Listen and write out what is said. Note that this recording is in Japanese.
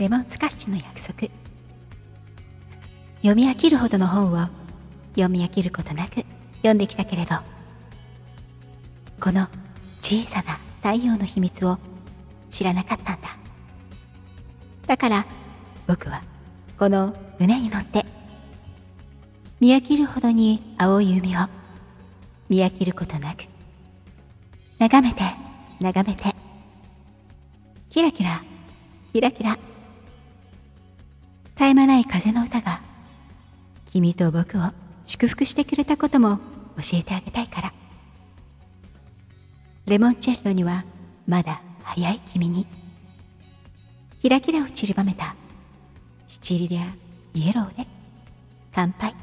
レモンスカッシュの約束。読み飽きるほどの本を読み飽きることなく読んできたけれどこの小さな太陽の秘密を知らなかったんだ。だから僕はこの胸に乗って見飽きるほどに青い海を見飽きることなく眺めて眺めてキラキラキラキラ。え間ない風の歌が君と僕を祝福してくれたことも教えてあげたいから。レモンチェッロにはまだ早い君にキラキラを散りばめたシチリアイエローで乾杯。